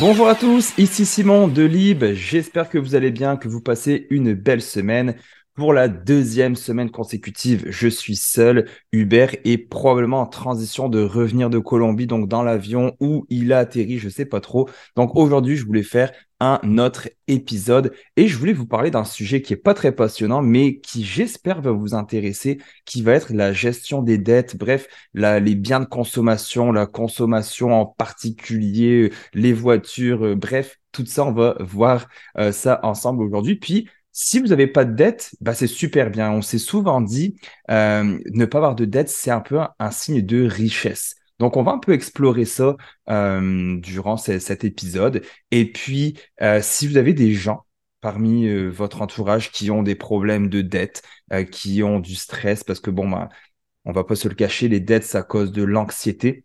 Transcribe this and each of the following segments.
Bonjour à tous, ici Simon de Lib. J'espère que vous allez bien, que vous passez une belle semaine. Pour la deuxième semaine consécutive, je suis seul. Hubert est probablement en transition de revenir de Colombie, donc dans l'avion où il a atterri, je sais pas trop. Donc aujourd'hui, je voulais faire un autre épisode et je voulais vous parler d'un sujet qui est pas très passionnant, mais qui j'espère va vous intéresser, qui va être la gestion des dettes, bref, les biens de consommation, la consommation en particulier, les voitures, euh, bref, tout ça, on va voir euh, ça ensemble aujourd'hui. Puis si vous n'avez pas de dette, bah c'est super bien. On s'est souvent dit, euh, ne pas avoir de dette, c'est un peu un, signe de richesse. Donc, on va un peu explorer ça euh, durant cet épisode. Et puis, euh, si vous avez des gens parmi votre entourage qui ont des problèmes de dette, qui ont du stress, parce que bon, bah, on va pas se le cacher, les dettes, ça cause de l'anxiété,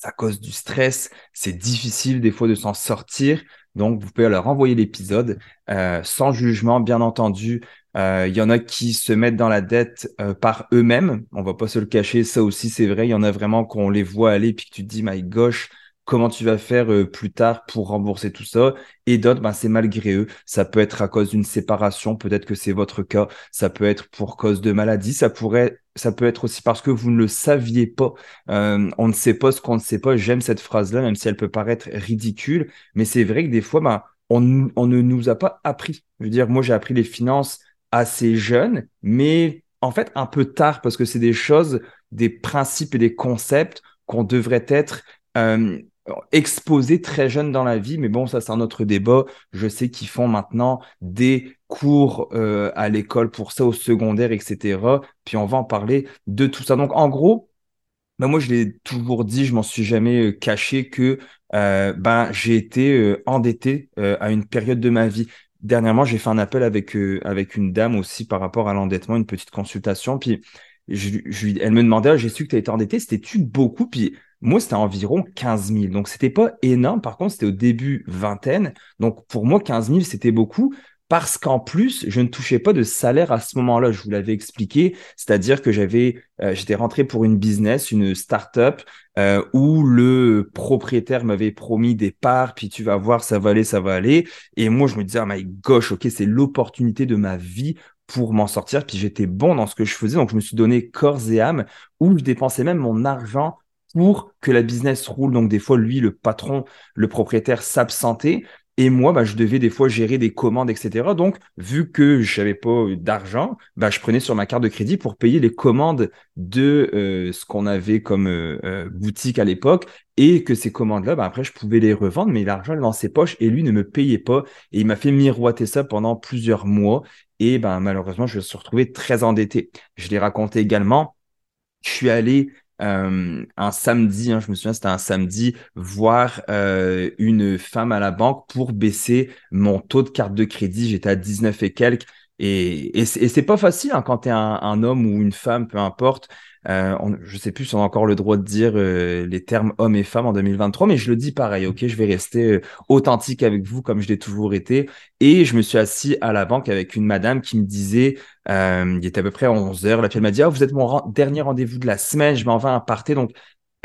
ça cause du stress, c'est difficile des fois de s'en sortir. Donc, vous pouvez leur envoyer l'épisode euh, sans jugement, bien entendu. Euh, il y en a qui se mettent dans la dette euh, par eux-mêmes. On va pas se le cacher, ça aussi c'est vrai. Il y en a vraiment qu'on les voit aller puis que tu te dis, my gosh, comment tu vas faire plus tard pour rembourser tout ça. Et d'autres, ben, c'est malgré eux. Ça peut être à cause d'une séparation, peut-être que c'est votre cas. Ça peut être pour cause de maladie. Ça pourrait, ça peut être aussi parce que vous ne le saviez pas. on ne sait pas ce qu'on ne sait pas. J'aime cette phrase-là, même si elle peut paraître ridicule. Mais c'est vrai que des fois, ben, on, ne nous a pas appris. Je veux dire, moi, j'ai appris les finances assez jeune, mais en fait un peu tard parce que c'est des choses, des principes et des concepts qu'on devrait être euh, exposés très jeunes dans la vie. Mais bon, ça c'est un autre débat. Je sais qu'ils font maintenant des cours euh, à l'école pour ça, au secondaire, etc. Puis on va en parler de tout ça. Donc en gros, ben moi je l'ai toujours dit, je m'en suis jamais euh, caché que ben, j'ai été euh, endetté euh, à une période de ma vie. Dernièrement, j'ai fait un appel avec, avec une dame aussi par rapport à l'endettement, une petite consultation. Puis je, elle me demandait, ah, j'ai su que tu as été endetté, c'était-tu beaucoup? Puis moi, c'était environ 15 000. Donc, c'était pas énorme. Par contre, c'était au début vingtaine. Donc, pour moi, 15 000, c'était beaucoup parce qu'en plus, je ne touchais pas de salaire à ce moment-là. Je vous l'avais expliqué, c'est-à-dire que j'avais, euh, j'étais rentré pour une business, une start-up euh, où le propriétaire m'avait promis des parts, puis tu vas voir, ça va aller, ça va aller. Et moi, je me disais, ah my gosh, ok, c'est l'opportunité de ma vie pour m'en sortir. Puis j'étais bon dans ce que je faisais, donc je me suis donné corps et âme, où je dépensais même mon argent pour que la business roule. Donc des fois, lui, le patron, le propriétaire s'absentait. Et moi, bah, je devais des fois gérer des commandes, etc. Donc, vu que je n'avais pas d'argent, bah, je prenais sur ma carte de crédit pour payer les commandes de euh, ce qu'on avait comme euh, euh, boutique à l'époque. Et que ces commandes-là, bah, après, je pouvais les revendre, mais l'argent est dans ses poches et lui ne me payait pas. Et il m'a fait miroiter ça pendant plusieurs mois. Et ben, malheureusement, je me suis retrouvé très endetté. Je l'ai raconté également. Je suis allé euh, un samedi, hein, je me souviens, c'était un samedi, voir euh, une femme à la banque pour baisser mon taux de carte de crédit. J'étais à 19 et quelques. Et, et c'est pas facile hein, quand tu es un, homme ou une femme, peu importe. Euh, je sais plus si on a encore le droit de dire euh, les termes hommes et femmes en 2023, mais je le dis pareil, ok, je vais rester euh, authentique avec vous comme je l'ai toujours été. Et je me suis assis à la banque avec une madame qui me disait, il était à peu près 11 heures, là, elle m'a dit, ah, vous êtes mon dernier rendez-vous de la semaine, je m'en vais à partir. Donc,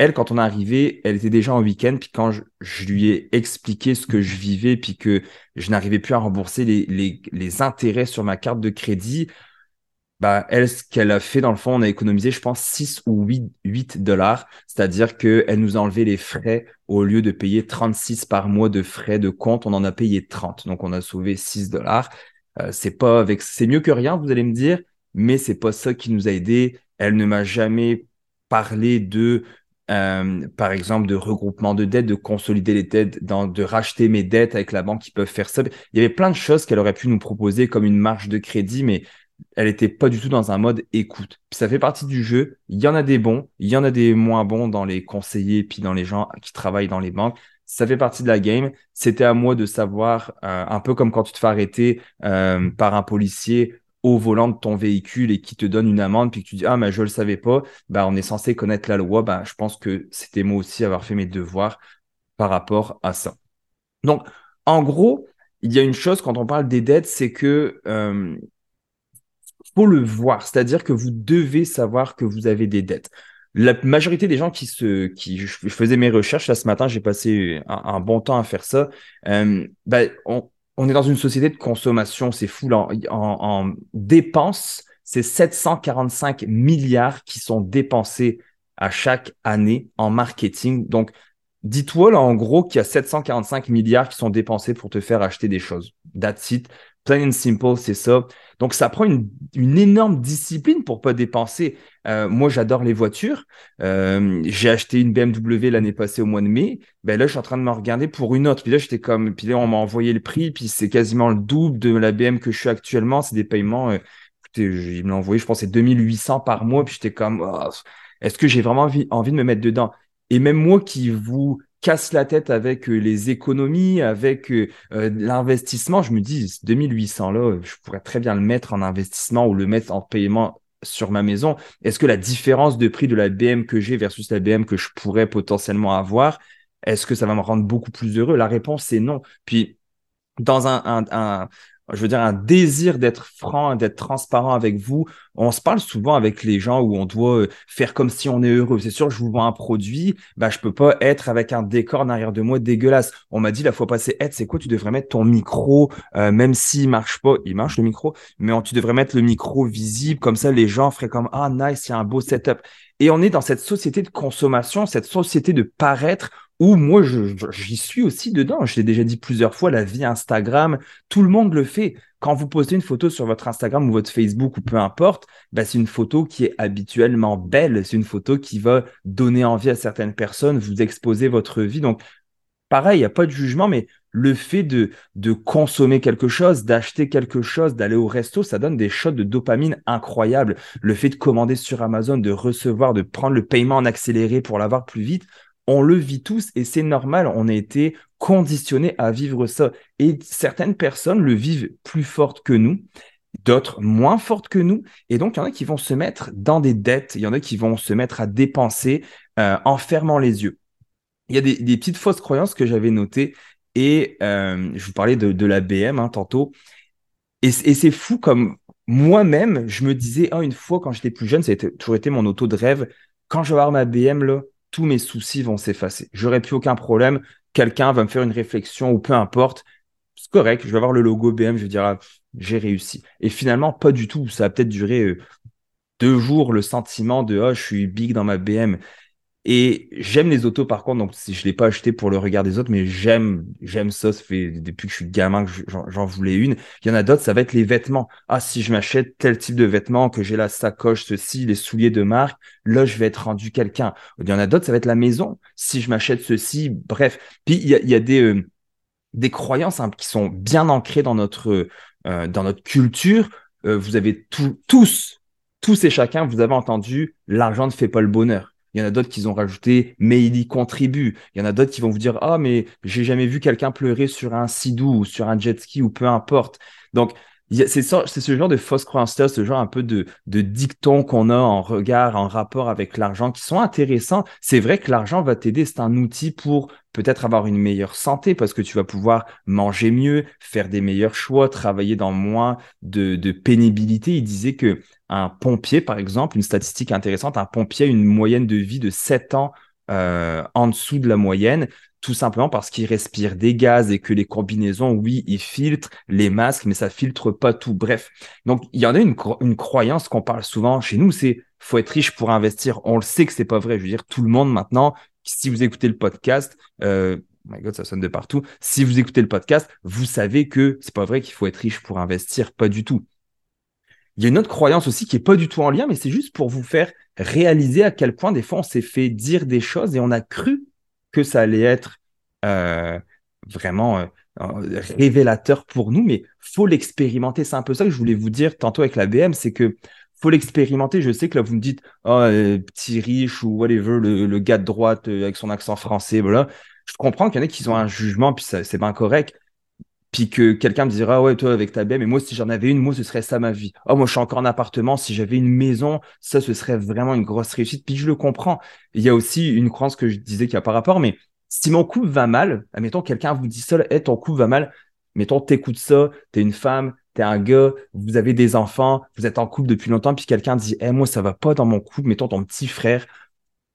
elle, quand on est arrivé, elle était déjà en week-end. Puis quand je, lui ai expliqué ce que je vivais, puis que je n'arrivais plus à rembourser les, les, intérêts sur ma carte de crédit, bah, elle, ce qu'elle a fait, dans le fond, on a économisé, je pense, 6 ou 8, 8 dollars. C'est-à-dire qu'elle nous a enlevé les frais au lieu de payer 36 par mois de frais de compte, on en a payé 30. Donc, on a sauvé 6 dollars. Euh, c'est pas avec, c'est mieux que rien, vous allez me dire, mais c'est pas ça qui nous a aidé. Elle ne m'a jamais parlé de euh, par exemple, de regroupement de dettes, de consolider les dettes, de racheter mes dettes avec la banque qui peuvent faire ça. Il y avait plein de choses qu'elle aurait pu nous proposer comme une marge de crédit, mais elle n'était pas du tout dans un mode écoute. ça fait partie du jeu. Il y en a des bons, il y en a des moins bons dans les conseillers, puis dans les gens qui travaillent dans les banques. Ça fait partie de la game. C'était à moi de savoir, euh, un peu comme quand tu te fais arrêter euh, par un policier au volant de ton véhicule et qui te donne une amende, puis que tu dis Ah, mais je ne le savais pas, bah, on est censé connaître la loi. Bah, je pense que c'était moi aussi avoir fait mes devoirs par rapport à ça. Donc, en gros, il y a une chose quand on parle des dettes, c'est que euh, faut le voir, c'est-à-dire que vous devez savoir que vous avez des dettes. la majorité des gens qui se, qui, je, faisais mes recherches là ce matin, j'ai passé un, bon temps à faire ça. Ben, on, est dans une société de consommation, c'est fou. en, en, dépenses, c'est 745 milliards qui sont dépensés à chaque année en marketing. Donc, dis-toi là en gros qu'il y a 745 milliards qui sont dépensés pour te faire acheter des choses. That's it. Plain and simple, c'est ça. Donc, ça prend une, énorme discipline pour pas dépenser. Euh, moi, j'adore les voitures. Euh, j'ai acheté une BMW l'année passée au mois de mai. Ben là, je suis en train de me regarder pour une autre. Puis là, j'étais comme, puis là, on m'a envoyé le prix, puis c'est quasiment le double de la BM que je suis actuellement. C'est des paiements. Euh, écoutez, il me l'a envoyé, je pense, c'est 2800 par mois. Puis j'étais comme, oh, est-ce que j'ai vraiment envie de me mettre dedans? Et même moi qui vous casse la tête avec euh, les économies, avec euh, euh, l'investissement, je me dis 2800 là, je pourrais très bien le mettre en investissement ou le mettre en paiement sur ma maison. Est-ce que la différence de prix de la BM que j'ai versus la BM que je pourrais potentiellement avoir, est-ce que ça va me rendre beaucoup plus heureux? La réponse c'est non. Puis dans un, je veux dire, un désir d'être franc, d'être transparent avec vous. On se parle souvent avec les gens où on doit euh, faire comme si on est heureux. C'est sûr, je vous vends un produit, bah, je peux pas être avec un décor derrière de moi dégueulasse. On m'a dit la fois passée, Ed, c'est quoi, tu devrais mettre ton micro, euh, même s'il marche pas, il marche le micro, mais tu devrais mettre le micro visible, comme ça les gens feraient comme, ah, nice, il y a un beau setup. Et on est dans cette société de consommation, cette société de paraître où moi, j'y suis aussi dedans. Je l'ai déjà dit plusieurs fois, la vie Instagram, tout le monde le fait. Quand vous postez une photo sur votre Instagram ou votre Facebook ou peu importe, bah, c'est une photo qui est habituellement belle. C'est une photo qui va donner envie à certaines personnes, vous exposer votre vie. Donc, pareil, il n'y a pas de jugement, mais le fait de, de consommer quelque chose, d'acheter quelque chose, d'aller au resto, ça donne des shots de dopamine incroyables. Le fait de commander sur Amazon, de recevoir, de prendre le paiement en accéléré pour l'avoir plus vite, on le vit tous et c'est normal, on a été conditionnés à vivre ça. Et certaines personnes le vivent plus fortes que nous, d'autres moins fortes que nous. Et donc, il y en a qui vont se mettre dans des dettes, il y en a qui vont se mettre à dépenser euh, en fermant les yeux. Il y a des, petites fausses croyances que j'avais notées et euh, je vous parlais de, la BM hein, tantôt. Et, c'est fou comme moi-même, je me disais, oh, une fois quand j'étais plus jeune, ça a toujours été mon auto de rêve, quand je vais avoir ma BM, là, tous mes soucis vont s'effacer. J'aurai plus aucun problème. Quelqu'un va me faire une réflexion ou peu importe. C'est correct. Je vais avoir le logo BM. Je vais ah, j'ai réussi. Et finalement, pas du tout. Ça a peut-être duré euh, deux jours le sentiment de, oh, je suis big dans ma BM. Et j'aime les autos par contre, donc si je l'ai pas acheté pour le regard des autres, mais j'aime j'aime ça. Ça fait depuis que je suis gamin que j'en voulais une. Il y en a d'autres, ça va être les vêtements. Ah, si je m'achète tel type de vêtements, que j'ai la sacoche, ceci, les souliers de marque, là je vais être rendu quelqu'un. Il y en a d'autres, ça va être la maison. Si je m'achète ceci, bref. Puis il y a, des euh, des croyances hein, qui sont bien ancrées dans notre euh, dans notre culture. Euh, vous avez tous tous et chacun, vous avez entendu l'argent ne fait pas le bonheur. Il y en a d'autres qui ont rajouté, mais il y contribue. Il y en a d'autres qui vont vous dire, ah, mais j'ai jamais vu quelqu'un pleurer sur un sidou ou sur un jet ski ou peu importe. Donc, c'est ce genre de fausse croyance ce genre un peu de, de dicton qu'on a en regard, en rapport avec l'argent, qui sont intéressants. C'est vrai que l'argent va t'aider, c'est un outil pour peut-être avoir une meilleure santé parce que tu vas pouvoir manger mieux, faire des meilleurs choix, travailler dans moins de, de pénibilité. Il disait que un pompier, par exemple, une statistique intéressante, un pompier a une moyenne de vie de 7 ans euh, en dessous de la moyenne, tout simplement parce qu'il respire des gaz et que les combinaisons, oui, ils filtrent les masques, mais ça filtre pas tout. Bref, donc il y en a une, croyance qu'on parle souvent chez nous, c'est faut être riche pour investir. On le sait que c'est pas vrai. Je veux dire, tout le monde maintenant, si vous écoutez le podcast, euh, oh my God, ça sonne de partout. Si vous écoutez le podcast, vous savez que c'est pas vrai qu'il faut être riche pour investir, pas du tout. Il y a une autre croyance aussi qui est pas du tout en lien, mais c'est juste pour vous faire réaliser à quel point des fois on s'est fait dire des choses et on a cru que ça allait être euh, vraiment euh, révélateur pour nous, mais faut l'expérimenter. C'est un peu ça que je voulais vous dire tantôt avec la BM, c'est que faut l'expérimenter. Je sais que là, vous me dites, oh, petit riche ou whatever, le, le gars de droite avec son accent français, voilà. Je comprends qu'il y en a qui ont un jugement, puis c'est pas correct puis que quelqu'un me dira, ouais, toi, avec ta BM, et moi, si j'en avais une, moi, ce serait ça ma vie. Oh, moi, je suis encore en appartement. Si j'avais une maison, ça, ce serait vraiment une grosse réussite. Puis je le comprends. Il y a aussi une croyance que je disais qu'il y a par rapport, mais si mon couple va mal, admettons, quelqu'un vous dit ça, hey, ton couple va mal, mettons, t'écoutes ça, t'es une femme, t'es un gars, vous avez des enfants, vous êtes en couple depuis longtemps, puis quelqu'un dit, hey, moi, ça va pas dans mon couple, mettons ton petit frère,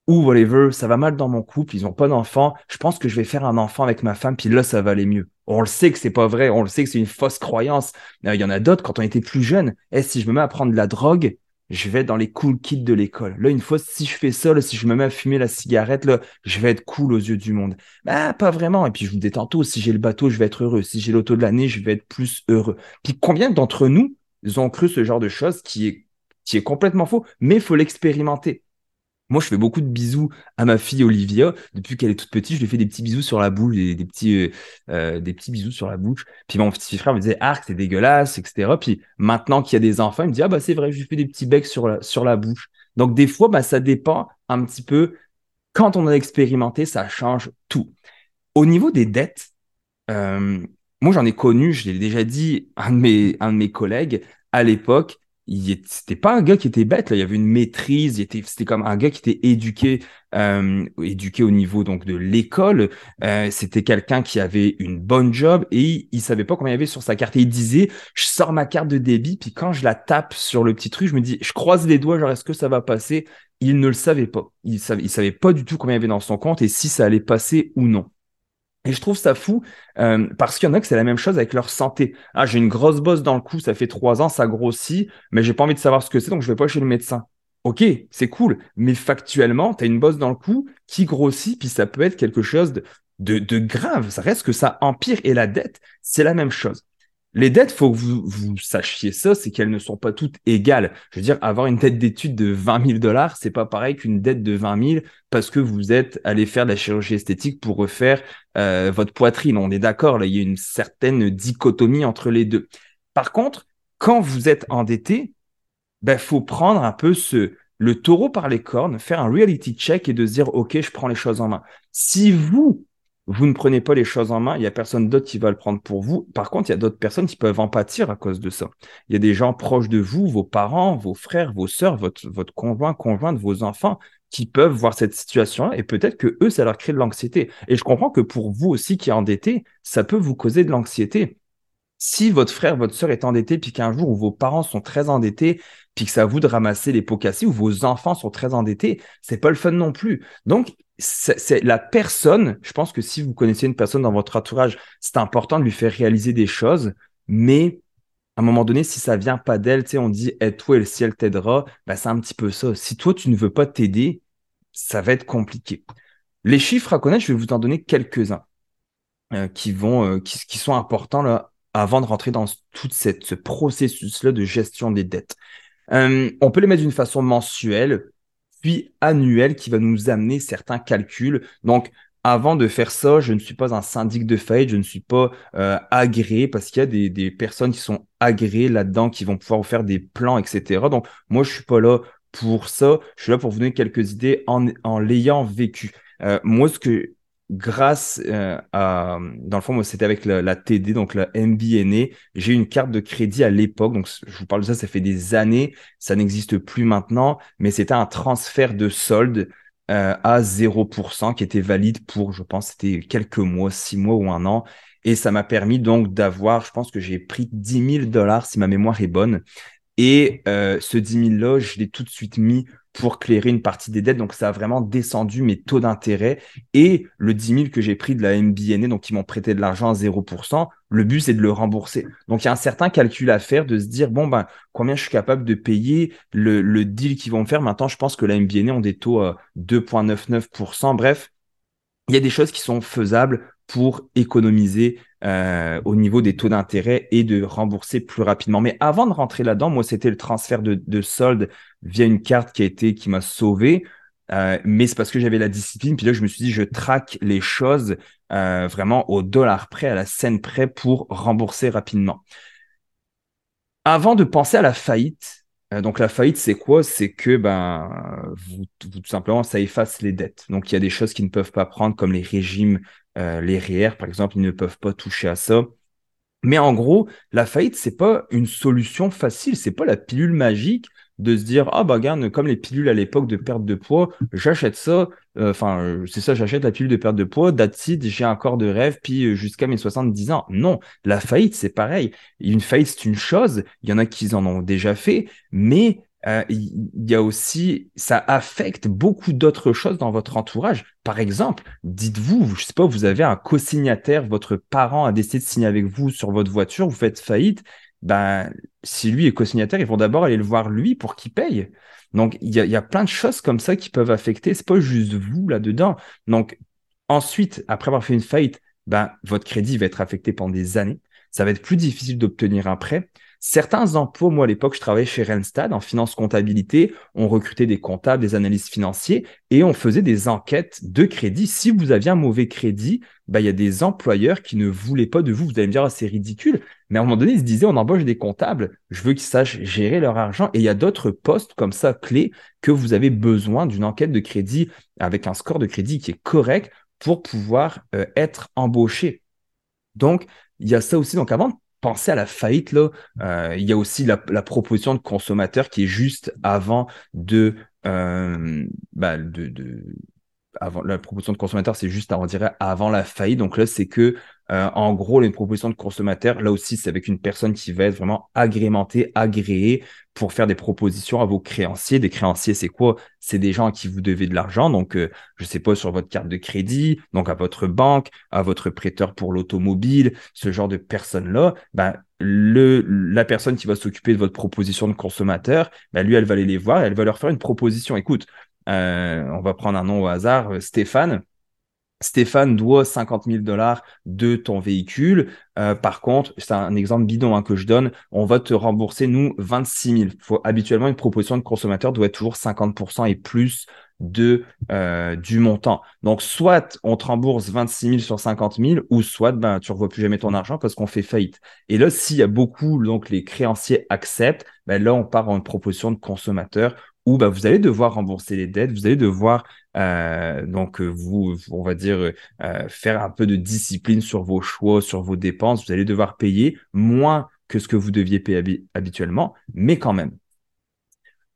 ou whatever, ça va mal dans mon couple, ils n'ont pas d'enfant, je pense que je vais faire un enfant avec ma femme, puis là, ça va aller mieux. On le sait que c'est pas vrai, on le sait que c'est une fausse croyance. Euh, il y en a d'autres, quand on était plus jeune, est si je me mets à prendre de la drogue, je vais être dans les cool kids de l'école. Là, une fois, si je fais ça, si je me mets à fumer la cigarette, là, je vais être cool aux yeux du monde. Bah, pas vraiment. Et puis, je vous dis tantôt, si j'ai le bateau, je vais être heureux. Si j'ai l'auto de l'année, je vais être plus heureux. Puis, combien d'entre nous ont cru ce genre de choses qui est, qui est complètement faux, mais il faut l'expérimenter. Moi, je fais beaucoup de bisous à ma fille Olivia. Depuis qu'elle est toute petite, je lui fais des petits bisous sur la bouche, des, petits, euh, euh, des petits bisous sur la bouche. Puis mon petit frère me disait, Arc, c'est dégueulasse, etc. Puis maintenant qu'il y a des enfants, il me dit, ah bah c'est vrai, je lui fais des petits becs sur la, sur la bouche. Donc des fois, bah, ça dépend un petit peu. Quand on a expérimenté, ça change tout. Au niveau des dettes, euh, moi j'en ai connu, je l'ai déjà dit, un de mes, un de mes collègues à l'époque, c'était pas un gars qui était bête là. Il y avait une maîtrise c'était comme un gars qui était éduqué éduqué au niveau donc de l'école. Euh, c'était quelqu'un qui avait une bonne job et il, savait pas combien il y avait sur sa carte. Et il disait je sors ma carte de débit puis quand je la tape sur le petit truc je me dis je croise les doigts genre est-ce que ça va passer? Il ne le savait pas. Il savait il savait pas du tout combien il y avait dans son compte et si ça allait passer ou non et je trouve ça fou euh, parce qu'il y en a que c'est la même chose avec leur santé. Ah, j'ai une grosse bosse dans le cou, ça fait trois ans, ça grossit, mais j'ai pas envie de savoir ce que c'est, donc je vais pas chez le médecin. Ok, c'est cool, mais factuellement, tu as une bosse dans le cou qui grossit, puis ça peut être quelque chose de, grave. Ça reste que ça empire. Et la dette, c'est la même chose. Les dettes, faut que vous, sachiez ça, c'est qu'elles ne sont pas toutes égales. Je veux dire, avoir une dette d'études de 20 000 dollars, c'est pas pareil qu'une dette de 20 000 parce que vous êtes allé faire de la chirurgie esthétique pour refaire euh, votre poitrine. On est d'accord, là, il y a une certaine dichotomie entre les deux. Par contre, quand vous êtes endetté, ben, faut prendre un peu ce, le taureau par les cornes, faire un reality check et de se dire, OK, je prends les choses en main. Si vous, vous ne prenez pas les choses en main, il y a personne d'autre qui va le prendre pour vous. Par contre, il y a d'autres personnes qui peuvent en pâtir à cause de ça. Il y a des gens proches de vous, vos parents, vos frères, vos sœurs, votre, votre conjoint, conjointe, vos enfants, qui peuvent voir cette situation et peut-être que eux, ça leur crée de l'anxiété. Et je comprends que pour vous aussi qui est endetté, ça peut vous causer de l'anxiété. Si votre frère, votre sœur est endetté, puis qu'un jour où vos parents sont très endettés, puis que ça vous de ramasser les pots cassés, ou vos enfants sont très endettés, c'est pas le fun non plus. Donc, c'est la personne, je pense que si vous connaissez une personne dans votre entourage, c'est important de lui faire réaliser des choses, mais à un moment donné, si ça vient pas d'elle, tu sais, on dit aide-toi et le ciel t'aidera, ben, c'est un petit peu ça. Si toi, tu ne veux pas t'aider, ça va être compliqué. Les chiffres à connaître, je vais vous en donner quelques-uns euh, qui vont, euh, qui, sont importants là, avant de rentrer dans tout cette, ce processus-là de gestion des dettes. Euh, on peut les mettre d'une façon mensuelle, annuel qui va nous amener certains calculs. Donc, avant de faire ça, je ne suis pas un syndic de faillite, je ne suis pas euh, agréé parce qu'il y a des, des, personnes qui sont agréées là-dedans, qui vont pouvoir vous faire des plans, etc. Donc, moi, je suis pas là pour ça. Je suis là pour vous donner quelques idées en, en l'ayant vécu. Euh, moi, ce que grâce euh, à, dans le fond, c'était avec la, TD, donc la MBNA. J'ai une carte de crédit à l'époque. Donc, je vous parle de ça, ça fait des années. Ça n'existe plus maintenant, mais c'était un transfert de solde euh, à 0% qui était valide pour, je pense, c'était quelques mois, six mois ou un an. Et ça m'a permis donc d'avoir, je pense que j'ai pris 10 000 dollars si ma mémoire est bonne. Et euh, ce 10 000 là, je l'ai tout de suite mis pour clairer une partie des dettes. Donc, ça a vraiment descendu mes taux d'intérêt. Et le 10 000 que j'ai pris de la MBNA, donc ils m'ont prêté de l'argent à 0%, le but, c'est de le rembourser. Donc, il y a un certain calcul à faire de se dire, bon, ben, combien je suis capable de payer le, deal qu'ils vont me faire. Maintenant, je pense que la MBNA ont des taux à 2,99%. Bref, il y a des choses qui sont faisables pour économiser euh, au niveau des taux d'intérêt et de rembourser plus rapidement. Mais avant de rentrer là-dedans, moi, c'était le transfert de, de, solde via une carte qui a été qui m'a sauvé. Euh, mais c'est parce que j'avais la discipline. Puis là, je me suis dit, je traque les choses euh, vraiment au dollar près, à la scène près pour rembourser rapidement. Avant de penser à la faillite, donc la faillite, c'est quoi? C'est que ben, vous, tout simplement, ça efface les dettes. Donc il y a des choses qui ne peuvent pas prendre, comme les régimes, euh, les REER, par exemple, ils ne peuvent pas toucher à ça. Mais en gros, la faillite, c'est pas une solution facile, c'est pas la pilule magique de se dire ah bah regarde comme les pilules à l'époque de perte de poids j'achète ça euh, enfin euh, c'est ça j'achète la pilule de perte de poids d'acide j'ai un corps de rêve puis euh, jusqu'à mes 70 ans. Non la faillite c'est pareil. Une faillite c'est une chose. Il y en a qui en ont déjà fait mais euh, il y a aussi, ça affecte beaucoup d'autres choses dans votre entourage. Par exemple, dites-vous, je sais pas, vous avez un co-signataire, votre parent a décidé de signer avec vous sur votre voiture, vous faites faillite. Ben, si lui est co-signataire, ils vont d'abord aller le voir lui pour qu'il paye. Donc, il y a, y a, plein de choses comme ça qui peuvent affecter. C'est pas juste vous là-dedans. Donc, ensuite, après avoir fait une faillite, ben, votre crédit va être affecté pendant des années. Ça va être plus difficile d'obtenir un prêt. Certains emplois, moi à l'époque, je travaillais chez Randstad en finance comptabilité, on recrutait des comptables, des analystes financiers et on faisait des enquêtes de crédit. Si vous aviez un mauvais crédit, bah, il y a des employeurs qui ne voulaient pas de vous. Vous allez me dire, ah, c'est ridicule. Mais à un moment donné, ils se disaient, on embauche des comptables, je veux qu'ils sachent gérer leur argent. Et il y a d'autres postes comme ça clés que vous avez besoin d'une enquête de crédit avec un score de crédit qui est correct pour pouvoir euh, être embauché. Donc, il y a ça aussi. Donc, avant penser à la faillite, là, euh, il y a aussi la, proposition de consommateur qui est juste avant de, euh, bah, de, avant la proposition de consommateur, c'est juste, on dirait, avant la faillite. Donc là, c'est que euh, en gros, une proposition de consommateur, là aussi, c'est avec une personne qui va être vraiment agrémentée, agréée pour faire des propositions à vos créanciers. Des créanciers, c'est quoi? C'est des gens à qui vous devez de l'argent. Donc, euh, je sais pas, sur votre carte de crédit, donc à votre banque, à votre prêteur pour l'automobile, ce genre de personnes-là, ben, le, la personne qui va s'occuper de votre proposition de consommateur, ben, lui, elle va aller les voir et elle va leur faire une proposition. Écoute, euh, on va prendre un nom au hasard, Stéphane. Stéphane doit 50 000 dollars de ton véhicule. Euh, par contre, c'est un exemple bidon hein, que je donne. On va te rembourser, nous, 26 000. Faut, habituellement, une proposition de consommateur doit être toujours 50% et plus de euh, du montant. Donc, soit on te rembourse 26 000 sur 50 000, ou soit ben, tu ne revois plus jamais ton argent parce qu'on fait faillite. Et là, s'il y a beaucoup, donc les créanciers acceptent, ben là, on part en une proposition de consommateur où bah, vous allez devoir rembourser les dettes, vous allez devoir euh, donc vous, on va dire, euh, faire un peu de discipline sur vos choix, sur vos dépenses. Vous allez devoir payer moins que ce que vous deviez payer habituellement, mais quand même.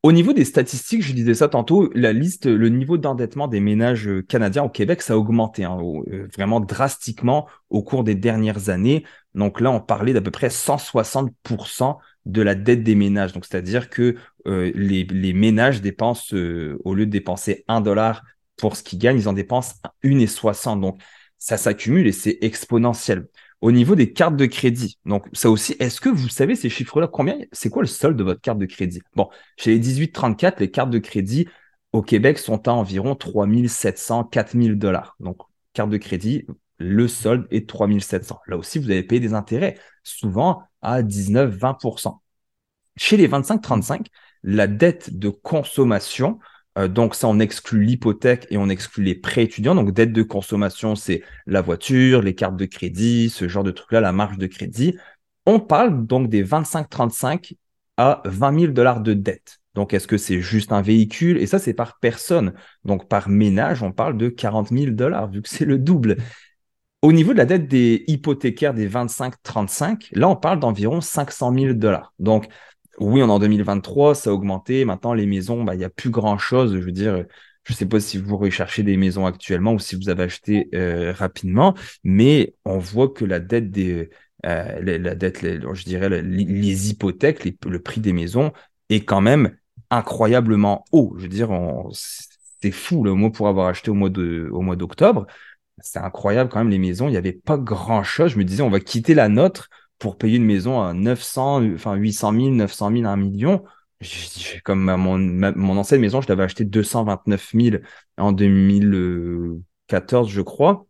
Au niveau des statistiques, je disais ça tantôt, la liste, le niveau d'endettement des ménages canadiens au Québec, ça a augmenté hein, euh, vraiment drastiquement au cours des dernières années. Donc là, on parlait d'à peu près 160% de la dette des ménages. Donc, c'est-à-dire que euh, les, ménages dépensent, euh, au lieu de dépenser 1 dollar pour ce qu'ils gagnent, ils en dépensent 1,60. Donc, ça s'accumule et c'est exponentiel. Au niveau des cartes de crédit, donc ça aussi, est-ce que vous savez ces chiffres-là? Combien C'est quoi le solde de votre carte de crédit? Bon, chez les 1834, les cartes de crédit au Québec sont à environ 3700, 4000 dollars. Donc, carte de crédit, le solde est 3700. Là aussi, vous avez payé des intérêts, souvent à 19-20%. Chez les 25-35, la dette de consommation, euh, donc ça, on exclut l'hypothèque et on exclut les prêts étudiants. Donc dette de consommation, c'est la voiture, les cartes de crédit, ce genre de trucs-là, la marge de crédit. On parle donc des 25-35 à 20 000 dollars de dette. Donc, est-ce que c'est juste un véhicule? Et ça, c'est par personne. Donc, par ménage, on parle de 40 000 dollars, vu que c'est le double. Au niveau de la dette des hypothécaires des 25-35, là, on parle d'environ 500 000 dollars. Donc, oui, on est en 2023, ça a augmenté. Maintenant, les maisons, bah, il n'y a plus grand-chose. Je veux je ne sais pas si vous recherchez des maisons actuellement ou si vous avez acheté euh, rapidement, mais on voit que la dette des, euh, je dirais, les, hypothèques, le prix des maisons est quand même incroyablement haut. Je veux dire, c'est fou. Le mot pour avoir acheté au mois d'octobre c'est incroyable quand même les maisons. Il n'y avait pas grand chose. Je me disais, on va quitter la nôtre pour payer une maison à 900, enfin 800 000, 900 000, 1 million. Comme mon, mon ancienne maison, je l'avais acheté 229 000 en 2014, je crois.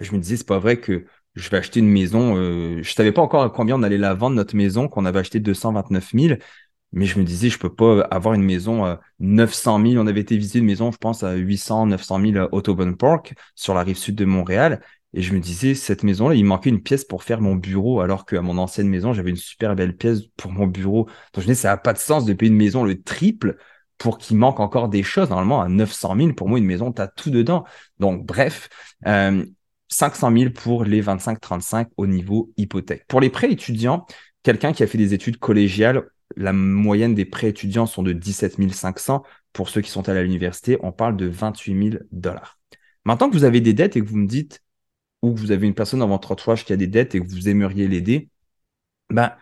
Je me disais, c'est pas vrai que je vais acheter une maison. Euh, je savais pas encore à combien on allait la vendre, notre maison, qu'on avait acheté 229 000. Mais je me disais, je peux pas avoir une maison à 900 000. On avait été visiter une maison, je pense, à 800, 900 000 à Audubon Park, sur la rive sud de Montréal. Et je me disais, cette maison-là, il manquait une pièce pour faire mon bureau, alors qu'à mon ancienne maison, j'avais une super belle pièce pour mon bureau. Donc je disais, ça n'a pas de sens de payer une maison le triple pour qu'il manque encore des choses. Normalement, à 900 000, pour moi, une maison, tu as tout dedans. Donc, bref, euh, 500 000 pour les 25-35 au niveau hypothèque. Pour les prêts étudiants, quelqu'un qui a fait des études collégiales la moyenne des prêts étudiants sont de 17 500. Pour ceux qui sont à l'université, on parle de 28 000 dollars. Maintenant que vous avez des dettes et que vous me dites, ou que vous avez une personne dans votre entourage qui a des dettes et que vous aimeriez l'aider, ben,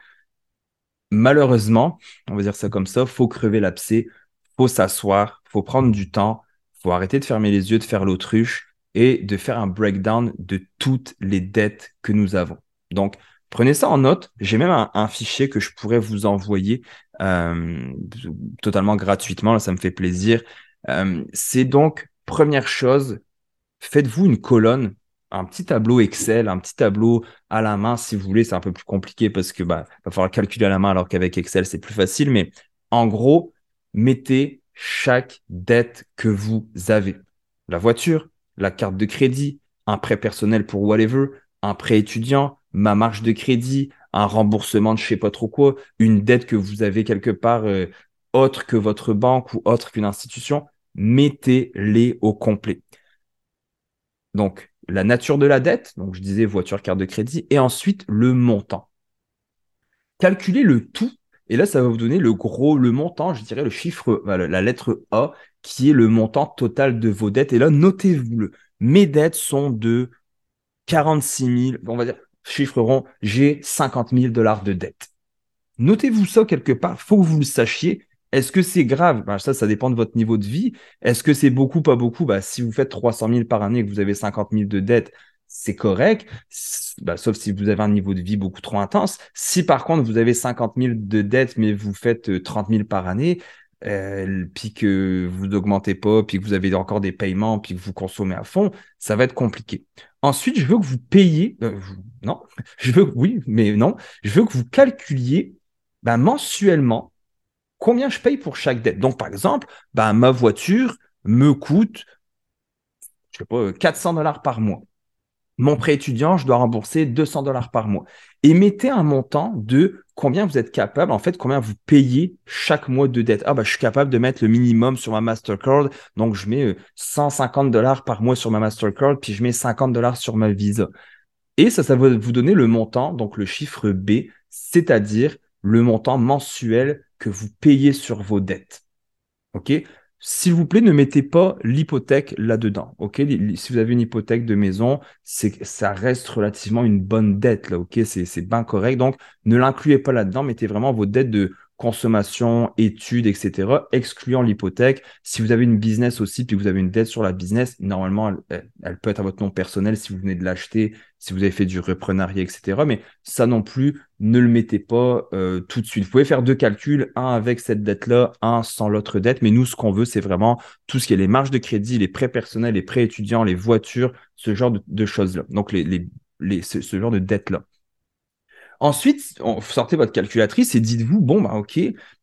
malheureusement, on va dire ça comme ça, faut crever l'abcès, faut s'asseoir, faut prendre du temps, faut arrêter de fermer les yeux, de faire l'autruche et de faire un breakdown de toutes les dettes que nous avons. Donc, prenez ça en note. J'ai même un, fichier que je pourrais vous envoyer euh, totalement gratuitement. Ça me fait plaisir. Euh, c'est donc, première chose, faites-vous une colonne un petit tableau Excel, un petit tableau à la main si vous voulez. C'est un peu plus compliqué parce que bah, va falloir calculer à la main alors qu'avec Excel, c'est plus facile. Mais en gros, mettez chaque dette que vous avez. La voiture, la carte de crédit, un prêt personnel pour whatever, un prêt étudiant, ma marge de crédit, un remboursement de je sais pas trop quoi, une dette que vous avez quelque part euh, autre que votre banque ou autre qu'une institution, mettez-les au complet. Donc, la nature de la dette, donc je disais voiture, carte de crédit, et ensuite le montant. Calculez le tout, et là, ça va vous donner le gros, le montant, je dirais le chiffre, la lettre A, qui est le montant total de vos dettes. Et là, notez-vous-le. Mes dettes sont de 46 000, on va dire, chiffre rond, j'ai 50 000 dollars de dettes. Notez-vous ça quelque part, faut que vous le sachiez. Est-ce que c'est grave? Ben, Ça, ça dépend de votre niveau de vie. Est-ce que c'est beaucoup, pas beaucoup? Ben, Si vous faites 300 000 par année et que vous avez 50 000 de dettes, c'est correct, ben, sauf si vous avez un niveau de vie beaucoup trop intense. Si par contre, vous avez 50 000 de dettes, mais vous faites 30 euh, 000 par année, euh, puis que vous n'augmentez pas, puis que vous avez encore des paiements, puis que vous consommez à fond, ça va être compliqué. Ensuite, je veux que vous payiez, euh, non, je veux, oui, mais non, je veux que vous calculiez ben, mensuellement combien je paye pour chaque dette. Donc, par exemple, bah, ma voiture me coûte, je sais pas, 400 dollars par mois. Mon prêt étudiant, je dois rembourser 200 dollars par mois. Et mettez un montant de combien vous êtes capable, en fait, combien vous payez chaque mois de dette. Ah, bah, je suis capable de mettre le minimum sur ma Mastercard. Donc, je mets 150 euh, dollars par mois sur ma Mastercard, puis je mets 50 dollars sur ma Visa. Et ça, ça va vous donner le montant, donc le chiffre B, c'est-à-dire le montant mensuel que vous payez sur vos dettes. OK? S'il vous plaît, ne mettez pas l'hypothèque là-dedans. OK? Si vous avez une hypothèque de maison, c'est ça reste relativement une bonne dette là, OK? C'est bien correct. Donc ne l'incluez pas là-dedans, mettez vraiment vos dettes de consommation, études, etc., excluant l'hypothèque. Si vous avez une business aussi, puis vous avez une dette sur la business, normalement, elle, peut être à votre nom personnel si vous venez de l'acheter, si vous avez fait du reprenariat, etc. Mais ça non plus, ne le mettez pas euh, tout de suite. Vous pouvez faire deux calculs, un avec cette dette-là, un sans l'autre dette. Mais nous, ce qu'on veut, c'est vraiment tout ce qui est les marges de crédit, les prêts personnels, les prêts étudiants, les voitures, ce genre de, choses-là. Donc, les, les, ce, genre de dette-là. Ensuite, sortez votre calculatrice et dites-vous, bon, bah, ok,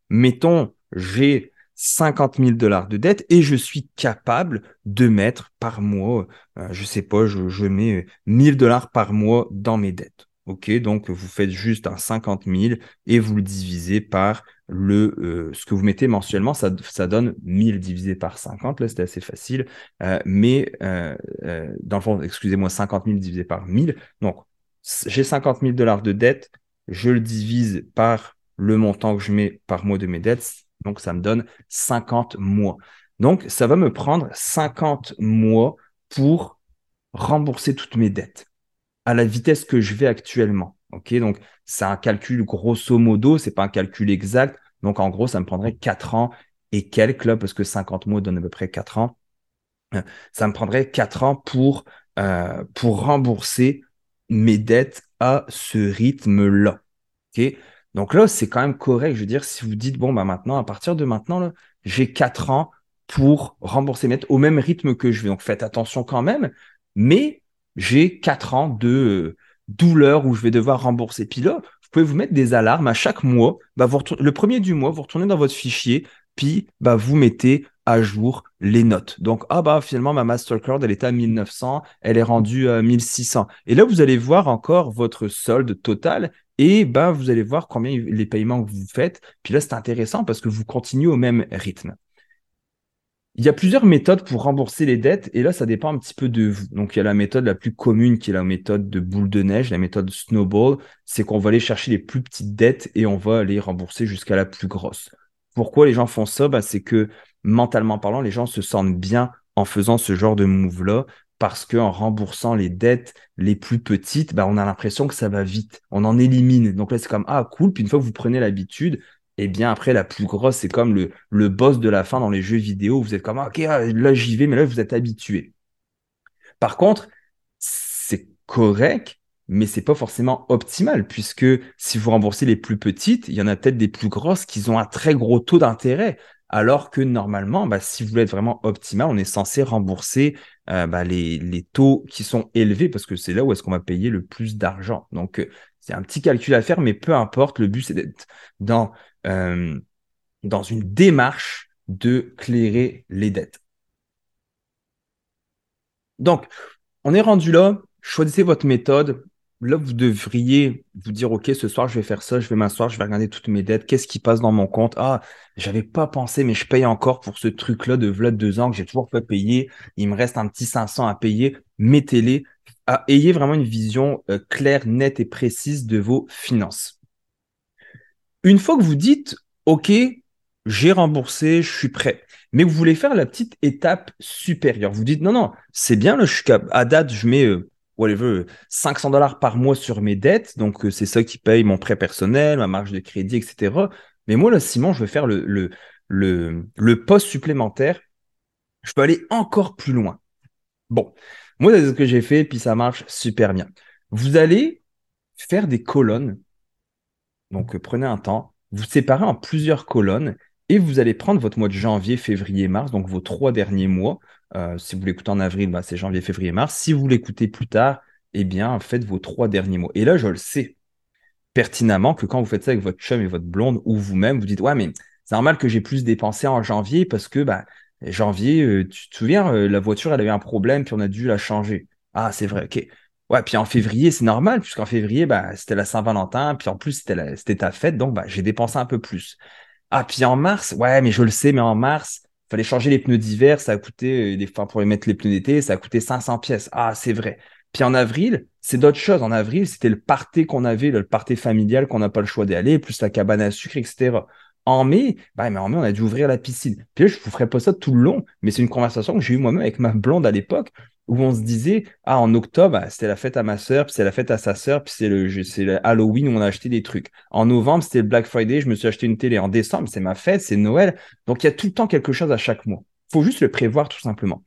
mettons, j'ai 50 000 dollars de dette et je suis capable de mettre par mois, je euh, je sais pas, je, mets 1000 dollars par mois dans mes dettes. OK, donc vous faites juste un 50 000 et vous le divisez par le, euh, ce que vous mettez mensuellement, ça, ça donne 1000 divisé par 50, là c'était assez facile, euh, mais dans le fond, excusez-moi, 50 000 divisé par 1000, donc j'ai 50 000 dollars de dette, je le divise par le montant que je mets par mois de mes dettes, donc ça me donne 50 mois. Donc ça va me prendre 50 mois pour rembourser toutes mes dettes à la vitesse que je vais actuellement. Donc c'est un calcul grosso modo, c'est pas un calcul exact. Donc en gros, ça me prendrait 4 ans et quelques parce que 50 mois donne à peu près 4 ans. Euh, ça me prendrait 4 ans pour, euh, pour rembourser mes dettes à ce rythme-là. Donc là, c'est quand même correct. Je veux dire, si vous dites, bon, bah maintenant, à partir de maintenant, j'ai quatre ans pour rembourser mes dettes au même rythme que je vais. Donc faites attention quand même, mais j'ai quatre ans de douleur où je vais devoir rembourser. Puis là, vous pouvez vous mettre des alarmes à chaque mois. Bah, le premier du mois, vous retournez dans votre fichier, puis bah, vous mettez à jour les notes. Donc, ah bah finalement, ma Mastercard, elle était à 1900, elle est rendue à 1600. Et là, vous allez voir encore votre solde total et bah, vous allez voir combien les paiements que vous faites. Puis là, c'est intéressant parce que vous continuez au même rythme. Il y a plusieurs méthodes pour rembourser les dettes et là, ça dépend un petit peu de vous. Donc, il y a la méthode la plus commune qui est la méthode de boule de neige, la méthode snowball. C'est qu'on va aller chercher les plus petites dettes et on va aller rembourser jusqu'à la plus grosse. Pourquoi les gens font ça? Bah, C'est que mentalement parlant, les gens se sentent bien en faisant ce genre de move-là parce qu'en remboursant les dettes les plus petites, bah, on a l'impression que ça va vite. On en élimine. Donc là, c'est comme, ah, cool. Puis une fois que vous prenez l'habitude, et eh bien après, la plus grosse, c'est comme le, le boss de la fin dans les jeux vidéo. Vous êtes comme, ok, ah, là, j'y vais, mais là, vous êtes habitué. Par contre, c'est correct, mais c'est pas forcément optimal, puisque si vous remboursez les plus petites, il y en a peut-être des plus grosses qui ont un très gros taux d'intérêt. Alors que normalement, bah, si vous voulez être vraiment optimal, on est censé rembourser euh, bah, les, taux qui sont élevés parce que c'est là où est-ce qu'on va payer le plus d'argent. Donc, euh, c'est un petit calcul à faire, mais peu importe, le but, c'est d'être dans, euh, dans une démarche de clairer les dettes. Donc, on est rendu là, choisissez votre méthode, là, vous devriez vous dire, OK, ce soir, je vais faire ça, je vais m'asseoir, je vais regarder toutes mes dettes, qu'est-ce qui passe dans mon compte? Ah, j'avais pas pensé, mais je paye encore pour ce truc-là de v'là deux ans que j'ai toujours pas payé. Il me reste un petit 500 à payer. Mettez-les. Ayez vraiment une vision euh, claire, nette et précise de vos finances. Une fois que vous dites, OK, j'ai remboursé, je suis prêt. Mais vous voulez faire la petite étape supérieure. Vous dites, non, non, c'est bien, là, je suis à date, je mets euh, whatever, 500 dollars par mois sur mes dettes. Donc, euh, c'est ça qui paye mon prêt personnel, ma marge de crédit, etc. Mais moi, là, Simon, je veux faire le, le, le, le poste supplémentaire. Je peux aller encore plus loin. Bon, moi, c'est ce que j'ai fait, puis ça marche super bien. Vous allez faire des colonnes. Donc, euh, prenez un temps, vous séparez en plusieurs colonnes et vous allez prendre votre mois de janvier, février, mars, donc vos trois derniers mois. Euh, si vous l'écoutez en avril, bah, c'est janvier, février, mars. Si vous l'écoutez plus tard, eh bien, faites vos trois derniers mois. Et là, je le sais pertinemment que quand vous faites ça avec votre chum et votre blonde ou vous-même, vous dites Ouais, mais c'est normal que j'ai plus dépensé en janvier parce que bah, janvier, euh, tu te souviens, la voiture, elle avait un problème, puis on a dû la changer. Ah, c'est vrai, ok. Ouais, puis en février, c'est normal, puisqu'en février, bah, c'était la Saint-Valentin, puis en plus, c'était, c'était ta fête, donc bah, j'ai dépensé un peu plus. Ah, puis en mars, ouais, mais je le sais, mais en mars, fallait changer les pneus d'hiver, ça a coûté, euh, des fois pour les mettre les pneus d'été, ça a coûté 500 pièces. Ah, c'est vrai. Puis en avril, c'est d'autres choses. En avril, c'était le party qu'on avait, le party familial qu'on n'a pas le choix d'aller, plus la cabane à sucre, etc. En mai, bah, mais en mai, on a dû ouvrir la piscine. Puis là, je vous ferai pas ça tout le long, mais c'est une conversation que j'ai eue moi-même avec ma blonde à l'époque, où on se disait, ah, en octobre, bah, c'était la fête à ma soeur, puis c'est la fête à sa soeur, puis c'est le, le Halloween où on a acheté des trucs. En novembre, c'était le Black Friday, je me suis acheté une télé. En décembre, c'est ma fête, c'est Noël. Donc, il y a tout le temps quelque chose à chaque mois. Faut juste le prévoir tout simplement.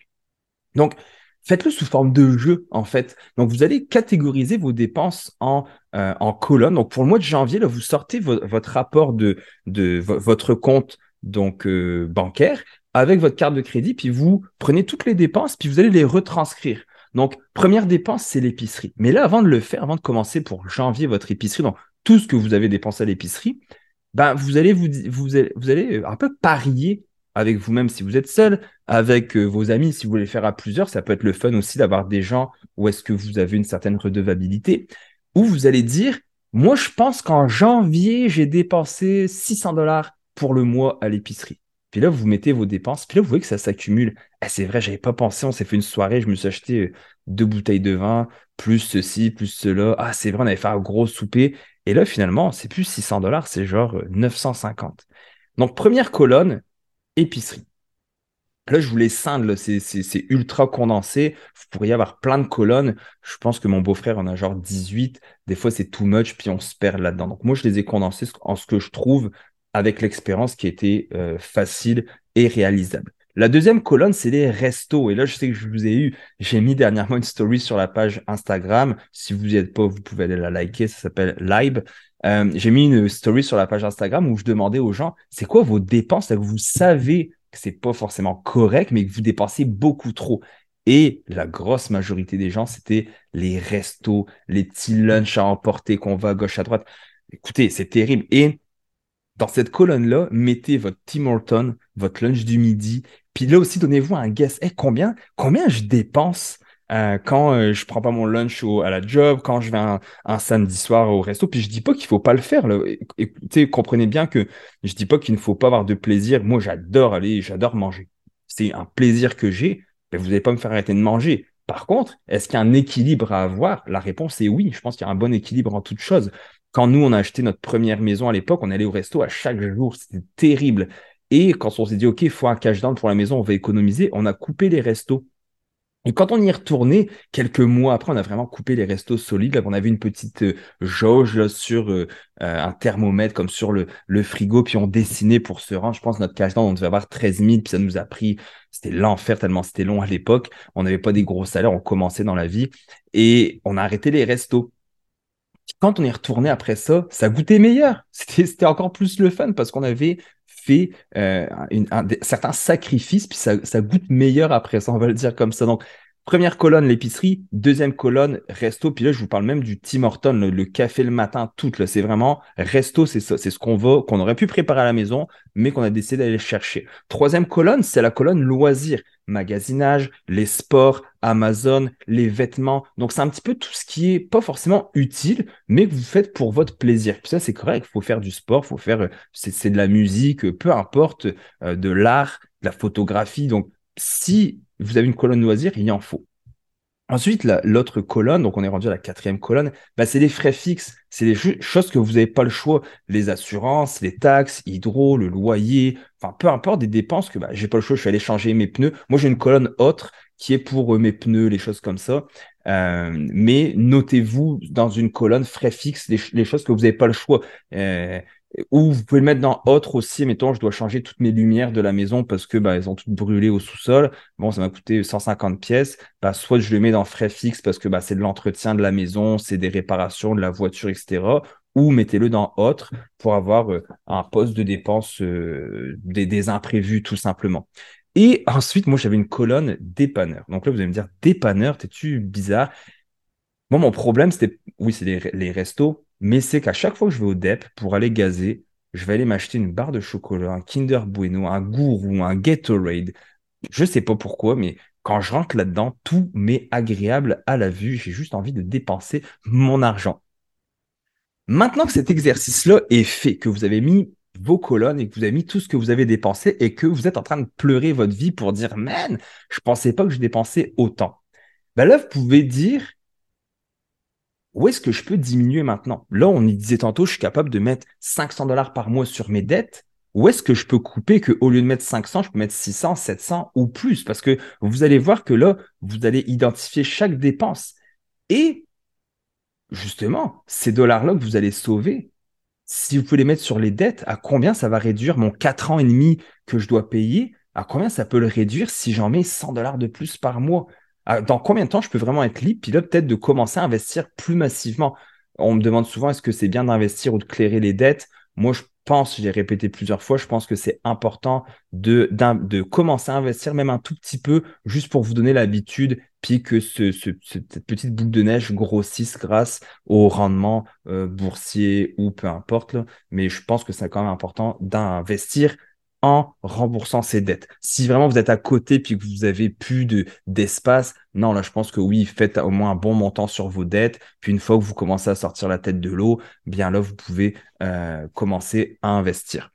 Donc, faites-le sous forme de jeu, en fait. Donc, vous allez catégoriser vos dépenses en, euh, en colonnes. Donc, pour le mois de janvier, là, vous sortez votre rapport de, de votre compte donc euh, bancaire avec votre carte de crédit, puis vous prenez toutes les dépenses, puis vous allez les retranscrire. Donc, première dépense, c'est l'épicerie. Mais là, avant de le faire, avant de commencer pour janvier votre épicerie, donc tout ce que vous avez dépensé à l'épicerie, ben, vous allez vous, vous, allez, vous allez un peu parier avec vous-même si vous êtes seul, avec euh, vos amis si vous voulez faire à plusieurs. Ça peut être le fun aussi d'avoir des gens où est-ce que vous avez une certaine redevabilité, où vous allez dire, moi, je pense qu'en janvier, j'ai dépensé 600 dollars pour le mois à l'épicerie. Puis là, vous mettez vos dépenses, puis là, vous voyez que ça s'accumule. Eh, c'est vrai, j'avais pas pensé, on s'est fait une soirée, je me suis acheté euh, deux bouteilles de vin, plus ceci, plus cela. Ah, c'est vrai, on avait fait un gros souper. Et là, finalement, c'est plus 600 dollars, c'est genre 950. Euh, Donc, première colonne, épicerie. Là, je voulais scinde, c'est ultra condensé. Vous pourriez avoir plein de colonnes. Je pense que mon beau-frère en a genre 18. Des fois, c'est too much, puis on se perd là-dedans. Donc, moi, je les ai condensés en ce que je trouve avec l'expérience qui était euh, facile et réalisable. La deuxième colonne, c'est les restos. Et là, je sais que je vous ai eu, j'ai mis dernièrement une story sur la page Instagram. Si vous n'y êtes pas, vous pouvez aller la liker. Ça s'appelle Live. Euh, j'ai mis une story sur la page Instagram où je demandais aux gens, c'est quoi vos dépenses? Que vous savez que c'est pas forcément correct, mais que vous dépensez beaucoup trop? Et la grosse majorité des gens, c'était les restos, les petits lunchs à emporter qu'on va à gauche à droite. Écoutez, c'est terrible. Et dans cette colonne-là, mettez votre Tim Horton, votre lunch du midi, puis là aussi, donnez-vous un guess. Eh, combien, je dépense euh, quand je euh, je prends pas mon lunch à la job, quand je vais un, samedi soir au resto? Puis je dis pas qu'il faut pas le faire. Là. Comprenez bien que je dis pas qu'il ne faut pas avoir de plaisir. Moi, j'adore aller, j'adore manger. C'est un plaisir que j'ai. Mais vous n'allez pas me faire arrêter de manger. Par contre, est-ce qu'il y a un équilibre à avoir? La réponse est oui. Je pense qu'il y a un bon équilibre en toute chose. Quand nous, on a acheté notre première maison à l'époque, on allait au resto à chaque jour. C'était terrible. Et quand on s'est dit, OK, il faut un cash down pour la maison, on va économiser, on a coupé les restos. Et quand on y est retourné, quelques mois après, on a vraiment coupé les restos solides. on avait une petite euh, jauge sur euh, euh, un thermomètre, comme sur le, frigo, puis on dessinait pour se rendre. Je pense notre cash on devait avoir 13 000, puis ça nous a pris, c'était l'enfer tellement c'était long à l'époque. On n'avait pas des gros salaires, on commençait dans la vie. Et on a arrêté les restos. Quand on est retourné après ça, ça goûtait meilleur. C'était encore plus le fun parce qu'on avait fait euh, certains sacrifices, puis ça, ça, goûte meilleur après ça, on va le dire comme ça. Donc, première colonne, l'épicerie, deuxième colonne, resto, puis là, je vous parle même du Tim Horton, le, café le matin, tout, c'est vraiment, resto, c'est ça, c'est ce qu'on va, qu'on aurait pu préparer à la maison, mais qu'on a décidé d'aller chercher. Troisième colonne, c'est la colonne loisirs magasinage, les sports, Amazon, les vêtements. Donc, c'est un petit peu tout ce qui est pas forcément utile, mais que vous faites pour votre plaisir. Ça, c'est correct. Il faut faire du sport, faut faire, c'est de la musique, peu importe, euh, de l'art, de la photographie. Donc, si vous avez une colonne loisir, il y en faut. Ensuite, l'autre colonne, donc on est rendu à la quatrième colonne, bah, c'est les frais fixes. C'est les choses que vous n'avez pas le choix. Les assurances, les taxes, hydro, le loyer, enfin peu importe des dépenses que bah, j'ai pas le choix, je suis allé changer mes pneus. Moi, j'ai une colonne autre qui est pour mes pneus, les choses comme ça. Euh, mais notez-vous dans une colonne frais fixes les, choses que vous n'avez pas le choix. Euh, ou vous pouvez le mettre dans autre aussi, mettons, je dois changer toutes mes lumières de la maison parce que bah, elles ont toutes brûlé au sous-sol. Bon, ça m'a coûté 150 pièces. Bah, soit je le mets dans frais fixes parce que bah, c'est de l'entretien de la maison, c'est des réparations de la voiture, etc. Ou mettez-le dans autre pour avoir euh, un poste de dépense des, imprévus, tout simplement. Et ensuite, moi, j'avais une colonne dépanneur. Donc là, vous allez me dire, dépanneur, t'es-tu bizarre? Moi, mon problème, c'était, oui, c'est les, restos, mais c'est qu'à chaque fois que je vais au DEP pour aller gazer, je vais aller m'acheter une barre de chocolat, un Kinder Bueno, un Gourou, un Gatorade. Je sais pas pourquoi, mais quand je rentre là-dedans, tout m'est agréable à la vue. J'ai juste envie de dépenser mon argent. Maintenant que cet exercice-là est fait, que vous avez mis vos colonnes et que vous avez mis tout ce que vous avez dépensé et que vous êtes en train de pleurer votre vie pour dire, man, je pensais pas que je dépensais autant. Ben là, vous pouvez dire, où est-ce que je peux diminuer maintenant? Là, on y disait tantôt, je suis capable de mettre 500 dollars par mois sur mes dettes. Où est-ce que je peux couper que au lieu de mettre 500, je peux mettre 600, 700 ou plus? Parce que vous allez voir que là, vous allez identifier chaque dépense. Et justement, ces dollars-là que vous allez sauver, si vous pouvez les mettre sur les dettes, à combien ça va réduire mon 4 ans et demi que je dois payer? À combien ça peut le réduire si j'en mets 100 dollars de plus par mois? Ah, dans combien de temps je peux vraiment être libre, puis là, peut-être de commencer à investir plus massivement? On me demande souvent est-ce que c'est bien d'investir ou de clairer les dettes? Moi, je pense, j'ai répété plusieurs fois, je pense que c'est important de, commencer à investir même un tout petit peu, juste pour vous donner l'habitude, puis que ce, cette petite boule de neige grossisse grâce au rendement euh, boursier ou peu importe. Mais je pense que c'est quand même important d'investir en remboursant ses dettes. Si vraiment vous êtes à côté puis que vous avez plus de d'espace, non là je pense que oui, faites au moins un bon montant sur vos dettes. Puis une fois que vous commencez à sortir la tête de l'eau, bien là vous pouvez euh, commencer à investir.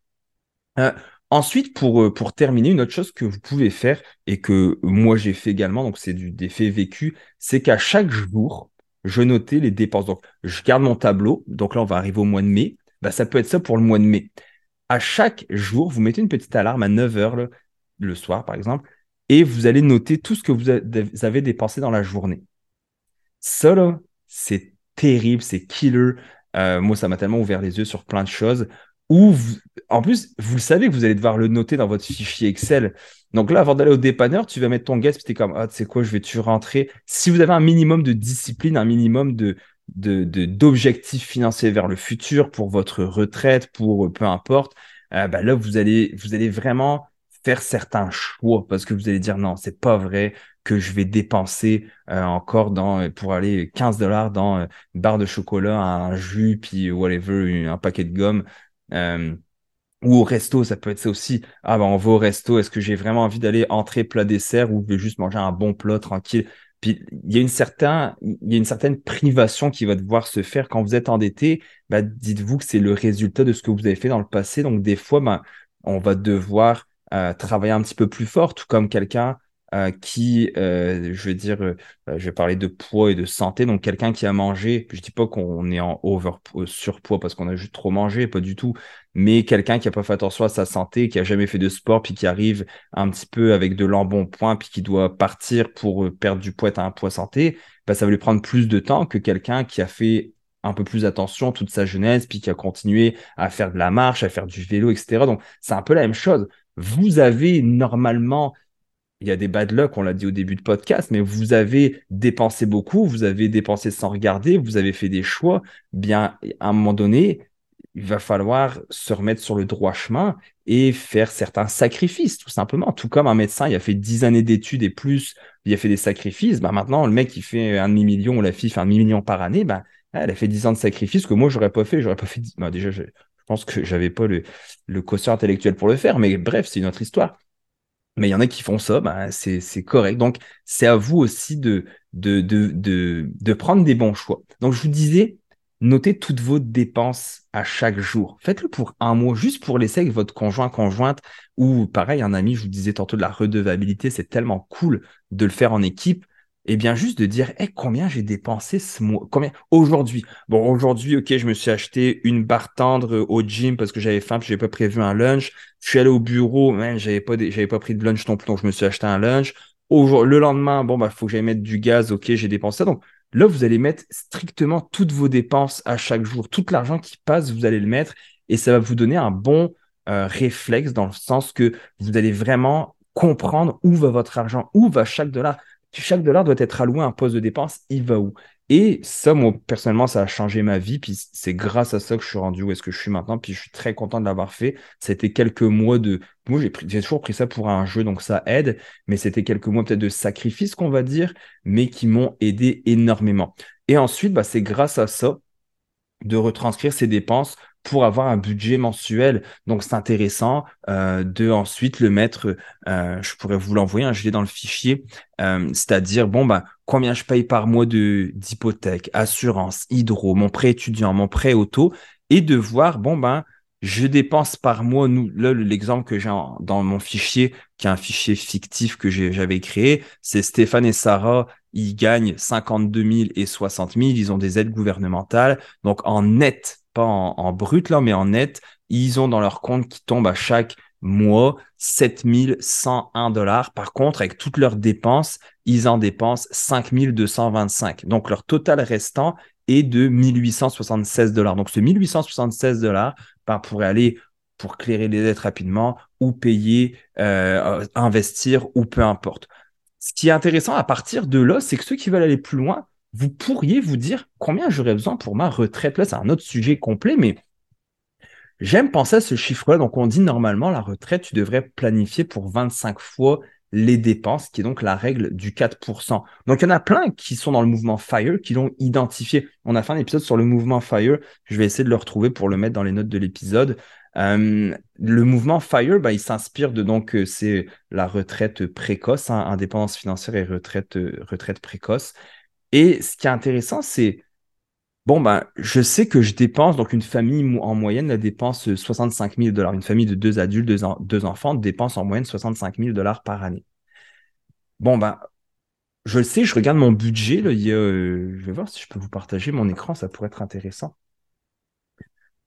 Euh, ensuite, pour, euh, pour terminer, une autre chose que vous pouvez faire et que moi j'ai fait également, donc c'est du des faits vécus, c'est qu'à chaque jour, je notais les dépenses. Donc je garde mon tableau. Donc là on va arriver au mois de mai. Bah, ça peut être ça pour le mois de mai à chaque jour, vous mettez une petite alarme à 9 h le soir, par exemple, et vous allez noter tout ce que vous avez dépensé dans la journée. Ça, c'est terrible, c'est killer. Euh, moi, ça m'a tellement ouvert les yeux sur plein de choses. En plus, vous savez que vous allez devoir le noter dans votre fichier Excel. Donc là, avant d'aller au dépanneur, tu vas mettre ton guest, puis tu es comme, ah, tu sais quoi, je vais-tu rentrer? Si vous avez un minimum de discipline, un minimum de, d'objectifs financiers vers le futur, pour votre retraite, pour euh, peu importe, euh, bah là, vous allez, vous allez vraiment faire certains choix parce que vous allez dire non, c'est pas vrai que je vais dépenser euh, encore dans, pour aller 15 dollars dans une barre de chocolat, un jus, puis whatever, un paquet de gomme. ou au resto, ça peut être ça aussi. Ah ben on va au resto, est-ce que j'ai vraiment envie d'aller entrer plat dessert ou je vais juste manger un bon plat tranquille? Puis il y a une certaine, privation qui va devoir se faire quand vous êtes endetté. Bah, dites-vous que c'est le résultat de ce que vous avez fait dans le passé. Donc des fois, ben, on va devoir euh, travailler un petit peu plus fort, tout comme quelqu'un euh, qui, euh, je veux dire, euh, je vais parler de poids et de santé. Donc, quelqu'un qui a mangé, je dis pas qu'on est en over surpoids parce qu'on a juste trop mangé, pas du tout, mais quelqu'un qui a pas fait attention à sa santé, qui a jamais fait de sport, puis qui arrive un petit peu avec de l'embonpoint, puis qui doit partir pour perdre du poids, à un poids santé, bah, ça va lui prendre plus de temps que quelqu'un qui a fait un peu plus attention toute sa jeunesse, puis qui a continué à faire de la marche, à faire du vélo, etc. Donc, c'est un peu la même chose. Vous avez normalement il y a des bad luck, on l'a dit au début de podcast, mais vous avez dépensé beaucoup, vous avez dépensé sans regarder, vous avez fait des choix. Bien, à un moment donné, il va falloir se remettre sur le droit chemin et faire certains sacrifices, tout simplement. Tout comme un médecin, il a fait 10 années d'études et plus, il a fait des sacrifices. Bah maintenant, le mec, il fait un demi-million la fille fait un demi-million par année, bah, elle a fait 10 ans de sacrifices que moi, j'aurais pas fait. J'aurais pas fait bah, déjà, je, pense que j'avais pas le, le intellectuel pour le faire, mais bref, c'est une autre histoire mais il y en a qui font ça, bah, c'est correct. Donc, c'est à vous aussi de, de, de, de, de prendre des bons choix. Donc, je vous disais, notez toutes vos dépenses à chaque jour. Faites-le pour un mois, juste pour laisser avec votre conjoint, conjointe, ou pareil, un ami, je vous disais tantôt de la redevabilité, c'est tellement cool de le faire en équipe et bien juste de dire hey, combien j'ai dépensé ce mois, combien aujourd'hui. Bon, aujourd'hui, ok, je me suis acheté une barre tendre au gym parce que j'avais faim, puis j'avais pas prévu un lunch. Je suis allé au bureau, mais j'avais pas, pas pris de lunch non plus, donc je me suis acheté un lunch. le lendemain, bon, bah, faut que j'aille mettre du gaz, ok, j'ai dépensé ça. Donc là, vous allez mettre strictement toutes vos dépenses à chaque jour. Tout l'argent qui passe, vous allez le mettre et ça va vous donner un bon euh, réflexe dans le sens que vous allez vraiment comprendre où va votre argent, où va chaque dollar chaque dollar doit être alloué à un poste de dépense, il va où? Et ça, moi, personnellement, ça a changé ma vie. Puis c'est grâce à ça que je suis rendu où est-ce que je suis maintenant. Puis je suis très content de l'avoir fait. C'était quelques mois de. Moi, j'ai, toujours pris ça pour un jeu, donc ça aide. Mais c'était quelques mois peut-être de sacrifice, qu'on va dire, mais qui m'ont aidé énormément. Et ensuite, bah, c'est grâce à ça de retranscrire ces dépenses pour avoir un budget mensuel. Donc, c'est intéressant euh, de ensuite le mettre, euh, je pourrais vous l'envoyer, hein, je l'ai dans le fichier, euh, c'est-à-dire, bon, bah, combien je paye par mois de d'hypothèque, assurance, hydro, mon prêt étudiant, mon prêt auto, et de voir, bon, ben, je dépense par mois, nous, là, l'exemple que j'ai dans mon fichier, qui est un fichier fictif que j'avais créé, c'est Stéphane et Sarah, ils gagnent 52 000 et 60 000, ils ont des aides gouvernementales. Donc, en net, pas en, brut là, mais en net, ils ont dans leur compte qui tombe à chaque mois 7101 dollars. Par contre, avec toutes leurs dépenses, ils en dépensent 5225. Donc, leur total restant est de 1876 dollars. Donc, ce 1876 dollars ben, pourrait aller pour clairer les dettes rapidement ou payer, euh, investir ou peu importe. Ce qui est intéressant à partir de là, c'est que ceux qui veulent aller plus loin, vous pourriez vous dire combien j'aurais besoin pour ma retraite. Là, c'est un autre sujet complet, mais j'aime penser à ce chiffre-là. Donc, on dit normalement, la retraite, tu devrais planifier pour 25 fois les dépenses, qui est donc la règle du 4%. Donc, il y en a plein qui sont dans le mouvement FIRE, qui l'ont identifié. On a fait un épisode sur le mouvement FIRE. Je vais essayer de le retrouver pour le mettre dans les notes de l'épisode. Euh, le mouvement FIRE, bah, il s'inspire de donc euh, c'est la retraite précoce, hein, indépendance financière et retraite, euh, retraite précoce. Et ce qui est intéressant, c'est, bon, ben, je sais que je dépense, donc une famille en moyenne dépense 65 000 dollars. Une famille de deux adultes, deux, enfants dépense en moyenne 65 000 dollars par année. Bon, ben, je le sais, je regarde mon budget. Là, euh, je vais voir si je peux vous partager mon écran, ça pourrait être intéressant.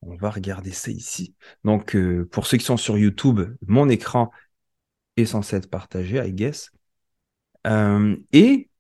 On va regarder ça ici. Donc, euh, pour ceux qui sont sur YouTube, mon écran est censé être partagé, I guess. Euh, et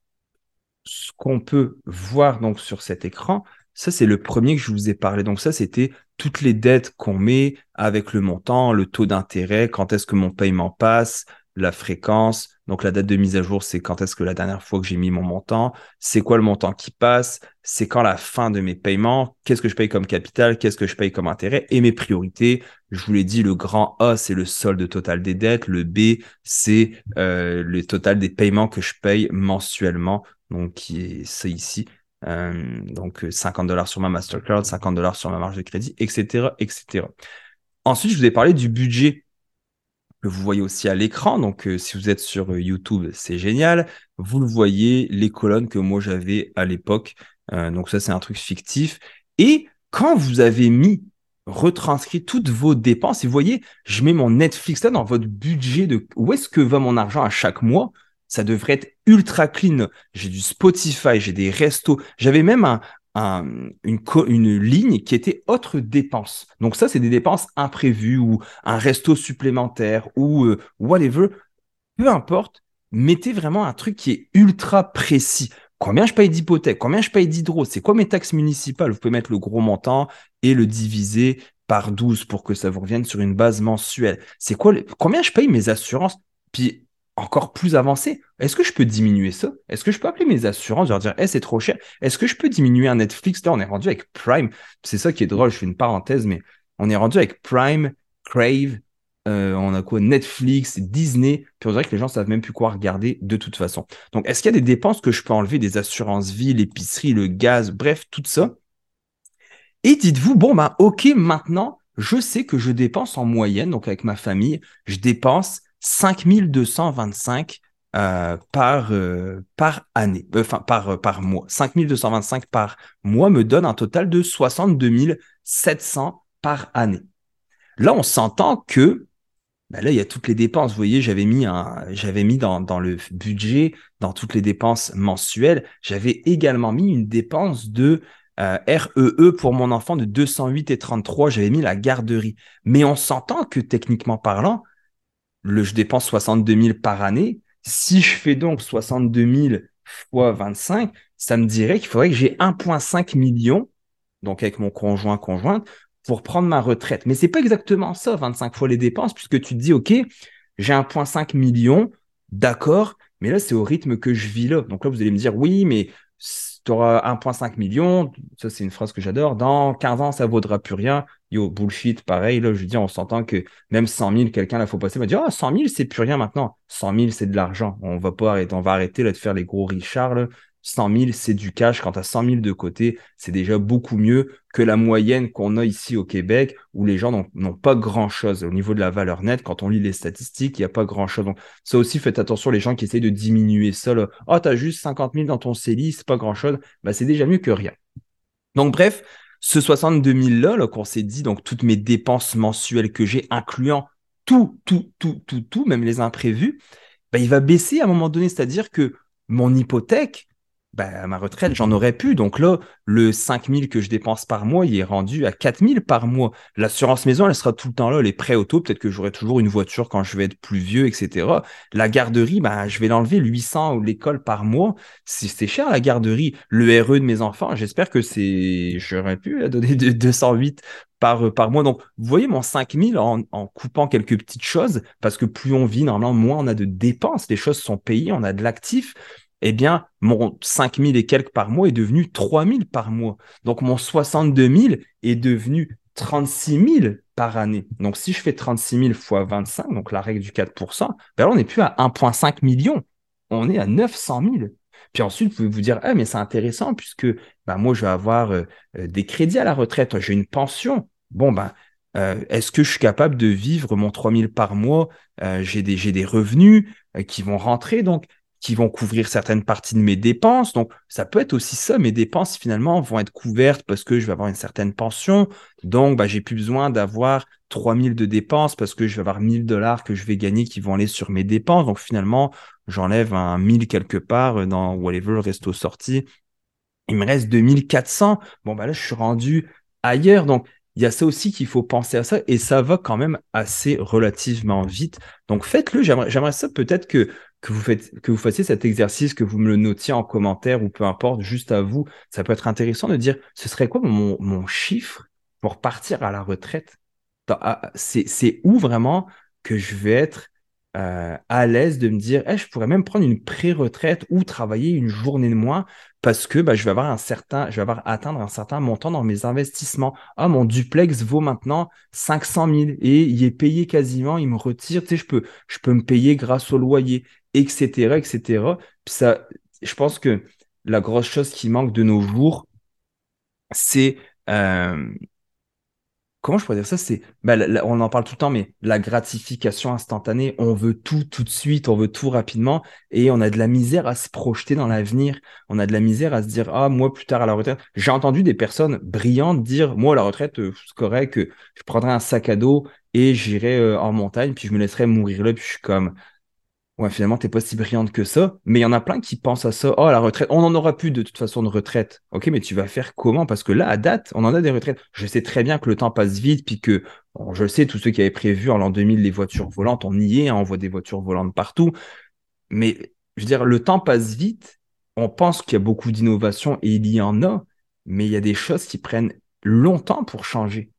ce qu'on peut voir donc sur cet écran, ça c'est le premier que je vous ai parlé. Donc ça c'était toutes les dettes qu'on met avec le montant, le taux d'intérêt, quand est-ce que mon paiement passe, la fréquence. Donc la date de mise à jour, c'est quand est-ce que la dernière fois que j'ai mis mon montant, c'est quoi le montant qui passe, c'est quand la fin de mes paiements, qu'est-ce que je paye comme capital, qu'est-ce que je paye comme intérêt et mes priorités. Je vous l'ai dit, le grand A, c'est le solde total des dettes, le B, c'est euh, le total des paiements que je paye mensuellement donc qui est ça ici. Euh, donc 50 dollars sur ma Mastercard, 50 dollars sur ma marge de crédit, etc., etc. Ensuite, je vous ai parlé du budget que vous voyez aussi à l'écran. Donc, euh, si vous êtes sur euh, YouTube, c'est génial. Vous le voyez, les colonnes que moi j'avais à l'époque. donc, ça, c'est un truc fictif. Et quand vous avez mis, retranscrit toutes vos dépenses, et vous voyez, je mets mon Netflix là dans votre budget de où est-ce que va mon argent à chaque mois? Ça devrait être ultra clean. J'ai du Spotify, j'ai des restos, j'avais même un, une, ligne qui était autre dépenses. Donc ça, c'est des dépenses imprévues ou un resto supplémentaire ou euh, whatever. Peu importe, mettez vraiment un truc qui est ultra précis. Combien je paye d'hypothèque Combien je paye d'hydro C'est quoi mes taxes municipales? Vous pouvez mettre le gros montant et le diviser par 12 pour que ça vous revienne sur une base mensuelle. C'est quoi Combien je paye mes assurances? Puis encore plus avancé, est-ce que je peux diminuer ça? Est-ce que je peux appeler mes assurances, leur dire, hey, c'est trop cher? Est-ce que je peux diminuer un Netflix? Là, on est rendu avec Prime. C'est ça qui est drôle, je fais une parenthèse, mais on est rendu avec Prime, Crave, euh, on a quoi? Netflix, Disney, puis on dirait que les gens savent même plus quoi regarder de toute façon. Donc, est-ce qu'il y a des dépenses que je peux enlever, des assurances vie, l'épicerie, le gaz, bref, tout ça? Et dites-vous, bon, bah, ok, maintenant, je sais que je dépense en moyenne, donc avec ma famille, je dépense 5225 euh, par, euh, par année, euh, enfin par, par mois. 5225 par mois me donne un total de 62 700 par année. Là, on s'entend que ben là, il y a toutes les dépenses. Vous voyez, j'avais mis, un, j'avais mis dans, dans le budget, dans toutes les dépenses mensuelles, j'avais également mis une dépense de REE e pour mon enfant de 208 et 33. J'avais mis la garderie. Mais on s'entend que techniquement parlant, je dépense 62 000 par année. Si je fais donc 62 000 fois 25, ça me dirait qu'il faudrait que j'ai 1,5 million, donc avec mon conjoint conjointe, pour prendre ma retraite. Mais c'est pas exactement ça, 25 fois les dépenses, puisque tu te dis, OK, j'ai 1,5 million, d'accord, mais là, c'est au rythme que je vis là. Donc là, vous allez me dire, oui, mais tu auras 1,5 million, ça c'est une phrase que j'adore, dans 15 ans, ça vaudra plus rien. Yo, bullshit, pareil, là, je dis, on s'entend que même 100 000, quelqu'un là, faut passer, va dire, ah, 100 000, c'est plus rien maintenant. 100 000, c'est de l'argent. On va pas arrêter, on va arrêter de faire les gros richards. 100 000, c'est du cash. Quand tu as 100 000 de côté, c'est déjà beaucoup mieux que la moyenne qu'on a ici au Québec, où les gens n'ont pas grand-chose. Au niveau de la valeur nette, quand on lit les statistiques, il n'y a pas grand-chose. Donc, ça aussi, faites attention, les gens qui essayent de diminuer ça. Oh, tu as juste 50 000 dans ton CELI, c'est pas grand-chose. Bah, c'est déjà mieux que rien. Donc, bref, ce 62 000-là, -là, qu'on s'est dit, donc toutes mes dépenses mensuelles que j'ai, incluant tout, tout, tout, tout, tout, même les imprévus, bah, il va baisser à un moment donné. C'est-à-dire que mon hypothèque, ben, ma retraite, j'en aurais pu. Donc là, le 5000 que je dépense par mois, il est rendu à 4000 par mois. L'assurance maison, elle sera tout le temps là. Les prêts auto, peut-être que j'aurai toujours une voiture quand je vais être plus vieux, etc. La garderie, ben, je vais l'enlever 800 ou l'école par mois. C'est cher la garderie. Le RE de mes enfants, j'espère que c'est. J'aurais pu la donner de 208 par, par mois. Donc, vous voyez mon 5000 en, en coupant quelques petites choses, parce que plus on vit, normalement, moins on a de dépenses. Les choses sont payées, on a de l'actif eh bien, mon 5000 et quelques par mois est devenu 3000 par mois. Donc, mon 62 000 est devenu 36 000 par année. Donc, si je fais 36 000 fois 25, donc la règle du 4% ben là, on n'est plus à 1,5 million. On est à 900 000. Puis ensuite, vous pouvez vous dire, ah, mais c'est intéressant puisque ben, moi, je vais avoir euh, euh, des crédits à la retraite, j'ai une pension. Bon, ben, euh, est-ce que je suis capable de vivre mon 3000 par mois? J'ai des, des, revenus qui vont rentrer. Donc, qui vont couvrir certaines parties de mes dépenses. Donc, ça peut être aussi ça. Mes dépenses, finalement, vont être couvertes parce que je vais avoir une certaine pension. Donc, bah, j'ai plus besoin d'avoir 3000 de dépenses parce que je vais avoir 1000 dollars que je vais gagner qui vont aller sur mes dépenses. Donc, finalement, j'enlève un 1000 quelque part dans whatever, resto sorti. Il me reste 2400. Bon, bah là, je suis rendu ailleurs. Donc, il y a ça aussi qu'il faut penser à ça et ça va quand même assez relativement vite. Donc faites-le. J'aimerais ça peut-être que vous, fassiez cet exercice, que vous me le notiez en commentaire ou peu importe, juste à vous, ça peut être intéressant de dire ce serait quoi mon, chiffre pour partir à la retraite? Ah, C'est où vraiment que je vais être euh, à l'aise de me dire je pourrais même prendre une pré-retraite ou travailler une journée de moins parce que bah, je vais avoir un certain, je vais avoir atteindre un certain montant dans mes investissements. Ah, mon duplex vaut maintenant 500 000 et il est payé quasiment, il me retire, tu sais, je peux, je peux me payer grâce au loyer etc., etc. ça, je pense que la grosse chose qui manque de nos jours, c'est euh, comment je pourrais dire ça? C'est, bah, on en parle tout le temps, mais la gratification instantanée. On veut tout tout de suite, on veut tout rapidement, et on a de la misère à se projeter dans l'avenir. On a de la misère à se dire ah moi plus tard à la retraite. J'ai entendu des personnes brillantes dire moi à la retraite euh, c'est correct que je prendrai un sac à dos et j'irai euh, en montagne puis je me laisserai mourir là puis je suis comme ouais, finalement, t'es pas si brillante que ça. Mais il y en a plein qui pensent à ça. Oh, la retraite, on n'en aura plus de toute façon de retraite. Ok, mais tu vas faire comment? Parce que là, à date, on en a des retraites. Je sais très bien que le temps passe vite, puis que, je sais, tous ceux qui avaient prévu en l'an 2000 les voitures volantes, on y est, hein, on voit des voitures volantes partout. Mais, je veux dire, le temps passe vite. On pense qu'il y a beaucoup d'innovations et il y en a, mais il y a des choses qui prennent longtemps pour changer.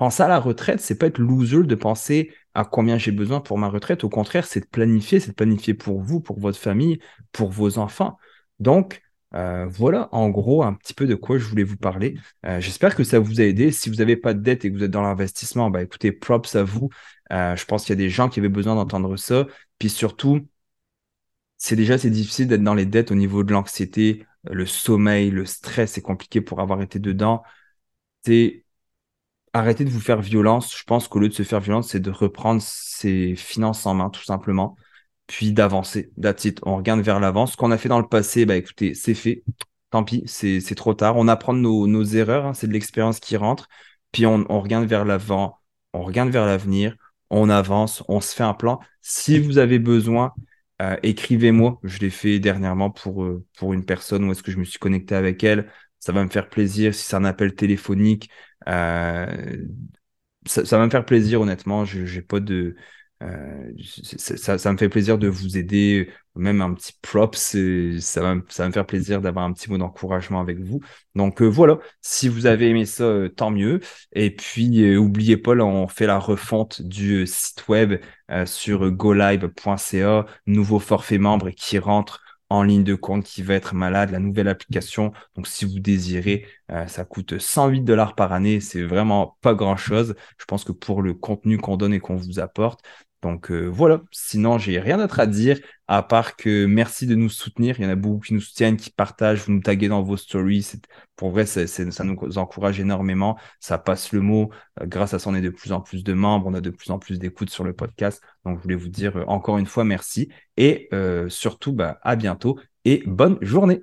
Penser à la retraite, c'est pas être loser de penser à combien j'ai besoin pour ma retraite. Au contraire, c'est de planifier, c'est de planifier pour vous, pour votre famille, pour vos enfants. Donc, euh, voilà en gros un petit peu de quoi je voulais vous parler. Euh, j'espère que ça vous a aidé. Si vous n'avez pas de dette et que vous êtes dans l'investissement, bah écoutez, props à vous. Euh, je pense qu'il y a des gens qui avaient besoin d'entendre ça. Puis surtout, c'est déjà c'est difficile d'être dans les dettes au niveau de l'anxiété, le sommeil, le stress, c'est compliqué pour avoir été dedans. C'est arrêtez de vous faire violence. Je pense qu'au lieu de se faire violence, c'est de reprendre ses finances en main, tout simplement, puis d'avancer. That's On regarde vers l'avant. Ce qu'on a fait dans le passé, bah écoutez, c'est fait. Tant pis, c'est trop tard. On apprend nos, erreurs, hein. c'est de l'expérience qui rentre. Puis on, on regarde vers l'avant, on regarde vers l'avenir, on avance, on se fait un plan. Si vous avez besoin, euh, écrivez-moi. Je l'ai fait dernièrement pour, euh, pour une personne où est-ce que je me suis connecté avec elle. Ça va me faire plaisir. Si c'est un appel téléphonique, euh, ça, va me faire plaisir, honnêtement. Je n'ai pas de. Euh, ça, me fait plaisir de vous aider, même un petit prop, ça va, ça va me faire plaisir d'avoir un petit mot d'encouragement avec vous. Donc euh, voilà, si vous avez aimé ça, tant mieux. Et puis, oubliez pas, là, on fait la refonte du site web sur golive.ca, nouveau forfait membre qui rentre en ligne de compte qui va être malade, la nouvelle application. Donc, si vous désirez, euh, ça coûte 108 dollars par année. C'est vraiment pas grand chose. Je pense que pour le contenu qu'on donne et qu'on vous apporte. Donc euh, voilà, sinon j'ai rien d'autre à dire à part que merci de nous soutenir. Il y en a beaucoup qui nous soutiennent, qui partagent, vous nous taguez dans vos stories. Pour vrai, ça nous encourage énormément. Ça passe le mot. Euh, grâce à ça, on est de plus en plus de membres, on a de plus en plus d'écoutes sur le podcast. Donc je voulais vous dire encore une fois merci et surtout bah, à bientôt et bonne journée.